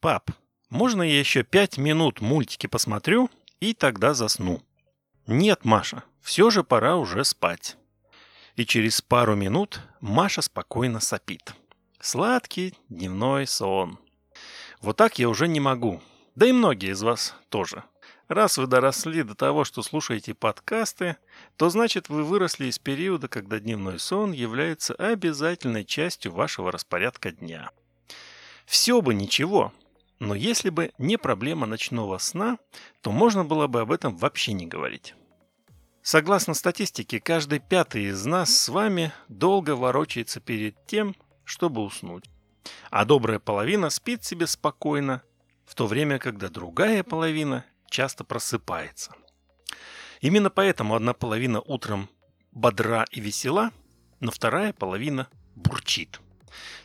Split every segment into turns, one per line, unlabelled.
«Пап, можно я еще пять минут мультики посмотрю и тогда засну?» «Нет, Маша, все же пора уже спать». И через пару минут Маша спокойно сопит. Сладкий дневной сон. Вот так я уже не могу. Да и многие из вас тоже. Раз вы доросли до того, что слушаете подкасты, то значит вы выросли из периода, когда дневной сон является обязательной частью вашего распорядка дня. Все бы ничего, но если бы не проблема ночного сна, то можно было бы об этом вообще не говорить. Согласно статистике, каждый пятый из нас с вами долго ворочается перед тем, чтобы уснуть. А добрая половина спит себе спокойно, в то время, когда другая половина часто просыпается. Именно поэтому одна половина утром бодра и весела, но вторая половина бурчит.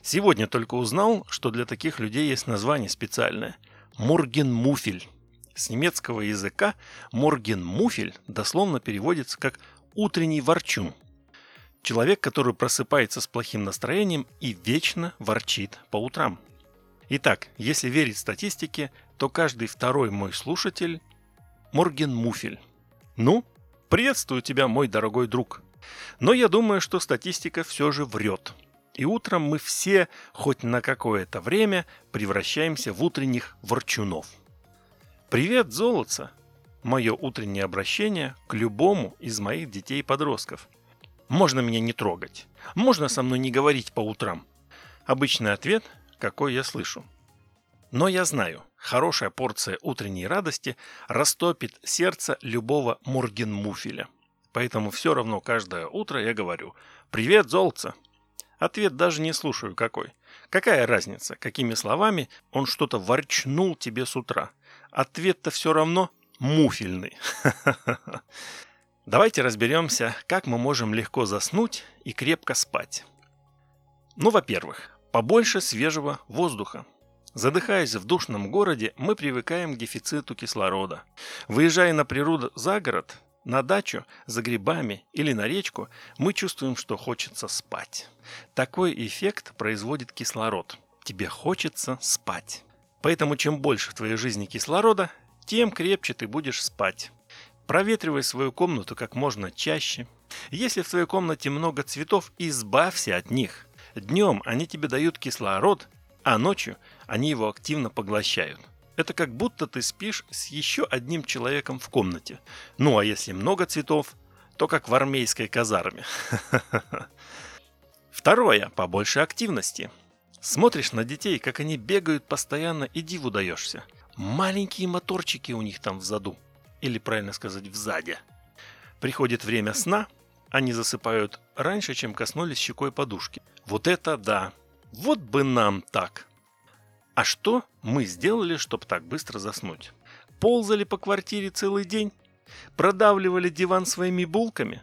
Сегодня только узнал, что для таких людей есть название специальное – Моргенмуфель. С немецкого языка Моргенмуфель дословно переводится как «утренний ворчун». Человек, который просыпается с плохим настроением и вечно ворчит по утрам. Итак, если верить статистике, то каждый второй мой слушатель – Морген Муфель. Ну, приветствую тебя, мой дорогой друг. Но я думаю, что статистика все же врет. И утром мы все, хоть на какое-то время, превращаемся в утренних ворчунов. Привет, золотца! Мое утреннее обращение к любому из моих детей и подростков. Можно меня не трогать. Можно со мной не говорить по утрам. Обычный ответ, какой я слышу. Но я знаю, хорошая порция утренней радости растопит сердце любого мургенмуфеля. Поэтому все равно каждое утро я говорю «Привет, золотце!» Ответ даже не слушаю какой. Какая разница, какими словами он что-то ворчнул тебе с утра? Ответ-то все равно муфельный. Давайте разберемся, как мы можем легко заснуть и крепко спать. Ну, во-первых, побольше свежего воздуха. Задыхаясь в душном городе, мы привыкаем к дефициту кислорода. Выезжая на природу за город, на дачу, за грибами или на речку, мы чувствуем, что хочется спать. Такой эффект производит кислород. Тебе хочется спать. Поэтому чем больше в твоей жизни кислорода, тем крепче ты будешь спать. Проветривай свою комнату как можно чаще. Если в твоей комнате много цветов, избавься от них. Днем они тебе дают кислород, а ночью они его активно поглощают. Это как будто ты спишь с еще одним человеком в комнате. Ну а если много цветов, то как в армейской казарме. Второе. Побольше активности. Смотришь на детей, как они бегают постоянно и диву. Маленькие моторчики у них там в заду. Или правильно сказать, в заде. Приходит время сна, они засыпают раньше, чем коснулись щекой подушки. Вот это да! Вот бы нам так. А что мы сделали, чтобы так быстро заснуть? Ползали по квартире целый день? Продавливали диван своими булками?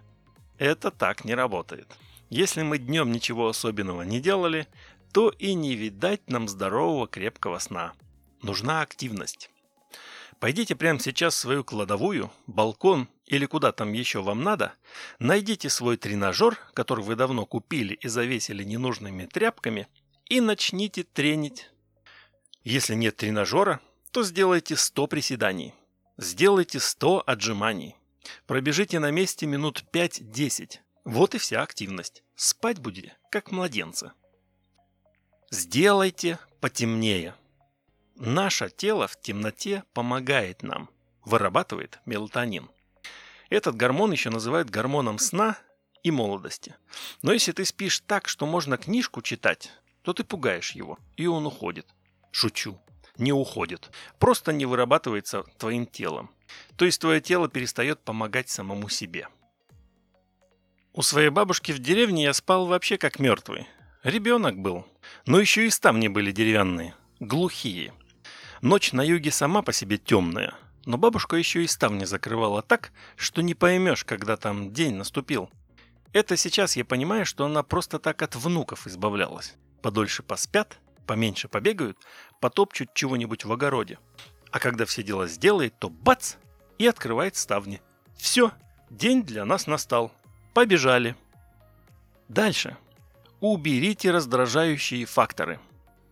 Это так не работает. Если мы днем ничего особенного не делали, то и не видать нам здорового крепкого сна. Нужна активность. Пойдите прямо сейчас в свою кладовую, балкон или куда там еще вам надо, найдите свой тренажер, который вы давно купили и завесили ненужными тряпками – и начните тренить. Если нет тренажера, то сделайте 100 приседаний. Сделайте 100 отжиманий. Пробежите на месте минут 5-10. Вот и вся активность. Спать будете, как младенцы. Сделайте потемнее. Наше тело в темноте помогает нам. Вырабатывает мелатонин. Этот гормон еще называют гормоном сна и молодости. Но если ты спишь так, что можно книжку читать, то ты пугаешь его, и он уходит. Шучу. Не уходит. Просто не вырабатывается твоим телом. То есть твое тело перестает помогать самому себе. У своей бабушки в деревне я спал вообще как мертвый. Ребенок был. Но еще и ставни были деревянные. Глухие. Ночь на юге сама по себе темная. Но бабушка еще и ставни закрывала так, что не поймешь, когда там день наступил. Это сейчас я понимаю, что она просто так от внуков избавлялась подольше поспят, поменьше побегают, потопчут чего-нибудь в огороде. А когда все дела сделает, то бац! И открывает ставни. Все, день для нас настал. Побежали. Дальше. Уберите раздражающие факторы.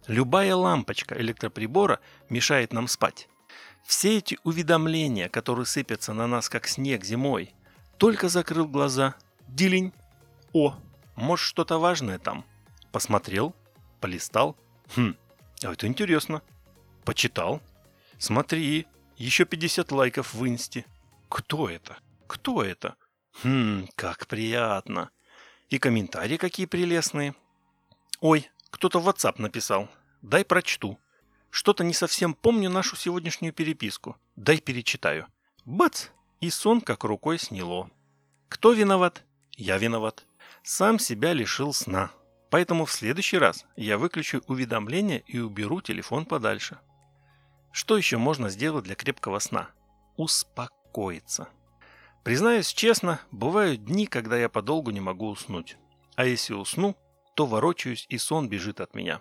Любая лампочка электроприбора мешает нам спать. Все эти уведомления, которые сыпятся на нас как снег зимой, только закрыл глаза, дилень. О, может что-то важное там. Посмотрел, полистал. Хм, а это интересно. Почитал. Смотри, еще 50 лайков в инсте. Кто это? Кто это? Хм, как приятно. И комментарии какие прелестные. Ой, кто-то в WhatsApp написал. Дай прочту. Что-то не совсем помню нашу сегодняшнюю переписку. Дай перечитаю. Бац! И сон как рукой сняло. Кто виноват? Я виноват. Сам себя лишил сна. Поэтому в следующий раз я выключу уведомления и уберу телефон подальше. Что еще можно сделать для крепкого сна? Успокоиться. Признаюсь честно, бывают дни, когда я подолгу не могу уснуть. А если усну, то ворочаюсь и сон бежит от меня.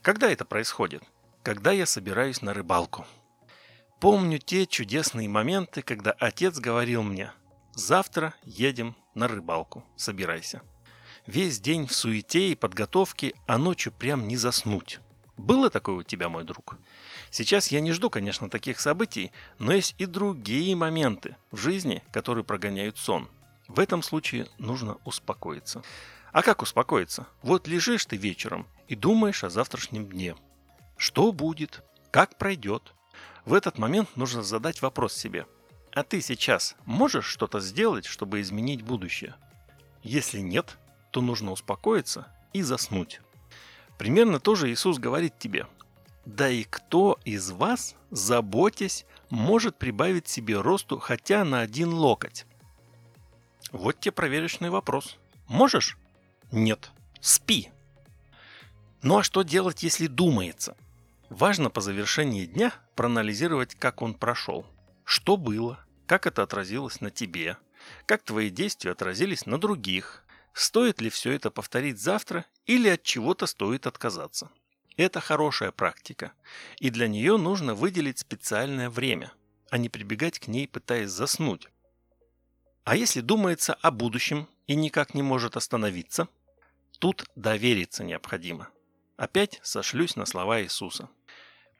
Когда это происходит? Когда я собираюсь на рыбалку. Помню те чудесные моменты, когда отец говорил мне «Завтра едем на рыбалку, собирайся». Весь день в суете и подготовке, а ночью прям не заснуть. Было такое у тебя, мой друг? Сейчас я не жду, конечно, таких событий, но есть и другие моменты в жизни, которые прогоняют сон. В этом случае нужно успокоиться. А как успокоиться? Вот лежишь ты вечером и думаешь о завтрашнем дне. Что будет? Как пройдет? В этот момент нужно задать вопрос себе. А ты сейчас можешь что-то сделать, чтобы изменить будущее? Если нет, то нужно успокоиться и заснуть. Примерно то же Иисус говорит тебе – да и кто из вас, заботясь, может прибавить себе росту хотя на один локоть? Вот тебе проверочный вопрос. Можешь? Нет. Спи. Ну а что делать, если думается? Важно по завершении дня проанализировать, как он прошел. Что было, как это отразилось на тебе, как твои действия отразились на других, стоит ли все это повторить завтра или от чего-то стоит отказаться. Это хорошая практика, и для нее нужно выделить специальное время, а не прибегать к ней, пытаясь заснуть. А если думается о будущем и никак не может остановиться, тут довериться необходимо. Опять сошлюсь на слова Иисуса.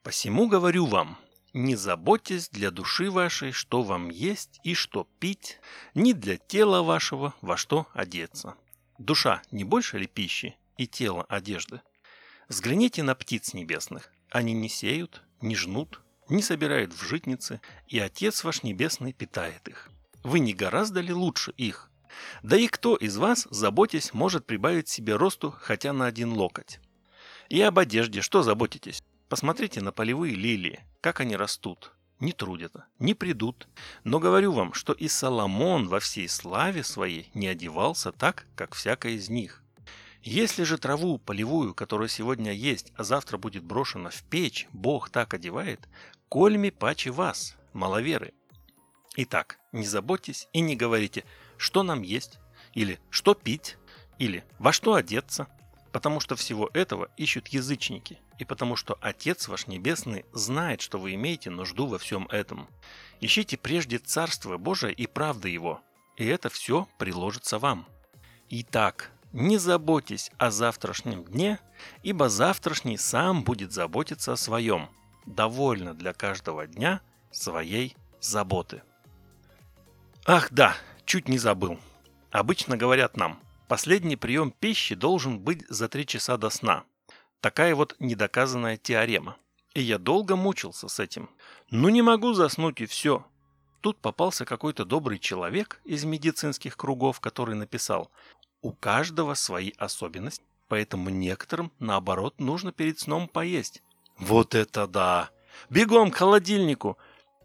«Посему говорю вам, не заботьтесь для души вашей, что вам есть и что пить, ни для тела вашего, во что одеться. Душа не больше ли пищи и тело одежды? Взгляните на птиц небесных. Они не сеют, не жнут, не собирают в житницы, и Отец ваш Небесный питает их. Вы не гораздо ли лучше их? Да и кто из вас, заботясь, может прибавить себе росту хотя на один локоть? И об одежде что заботитесь? Посмотрите на полевые лилии, как они растут. Не трудятся, не придут. Но говорю вам, что и Соломон во всей славе своей не одевался так, как всякая из них. Если же траву полевую, которая сегодня есть, а завтра будет брошена в печь, Бог так одевает, кольми паче вас, маловеры. Итак, не заботьтесь и не говорите, что нам есть, или что пить, или во что одеться, потому что всего этого ищут язычники, и потому что Отец ваш Небесный знает, что вы имеете нужду во всем этом. Ищите прежде Царство Божие и правды Его, и это все приложится вам. Итак, не заботьтесь о завтрашнем дне, ибо завтрашний сам будет заботиться о своем. Довольно для каждого дня своей заботы. Ах да, чуть не забыл. Обычно говорят нам, последний прием пищи должен быть за три часа до сна. Такая вот недоказанная теорема. И я долго мучился с этим. Ну не могу заснуть и все. Тут попался какой-то добрый человек из медицинских кругов, который написал, у каждого свои особенности, поэтому некоторым, наоборот, нужно перед сном поесть. Вот это да! Бегом к холодильнику!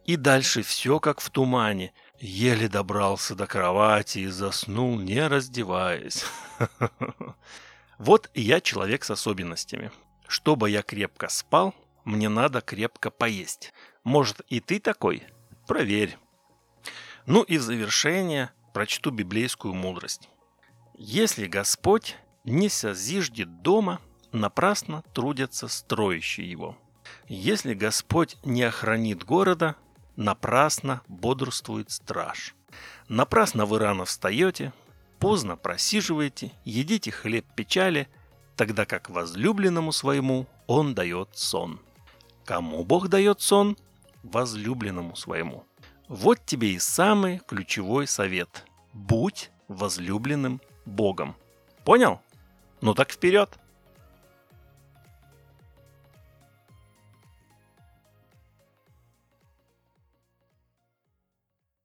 И дальше все как в тумане. Еле добрался до кровати и заснул, не раздеваясь. Вот я человек с особенностями. Чтобы я крепко спал, мне надо крепко поесть. Может и ты такой? Проверь. Ну и в завершение прочту библейскую мудрость. Если Господь не созиждет дома, напрасно трудятся строящие его. Если Господь не охранит города, напрасно бодрствует страж. Напрасно вы рано встаете, поздно просиживаете, едите хлеб печали, тогда как возлюбленному своему он дает сон. Кому Бог дает сон? Возлюбленному своему. Вот тебе и самый ключевой совет. Будь возлюбленным Богом. Понял? Ну так вперед!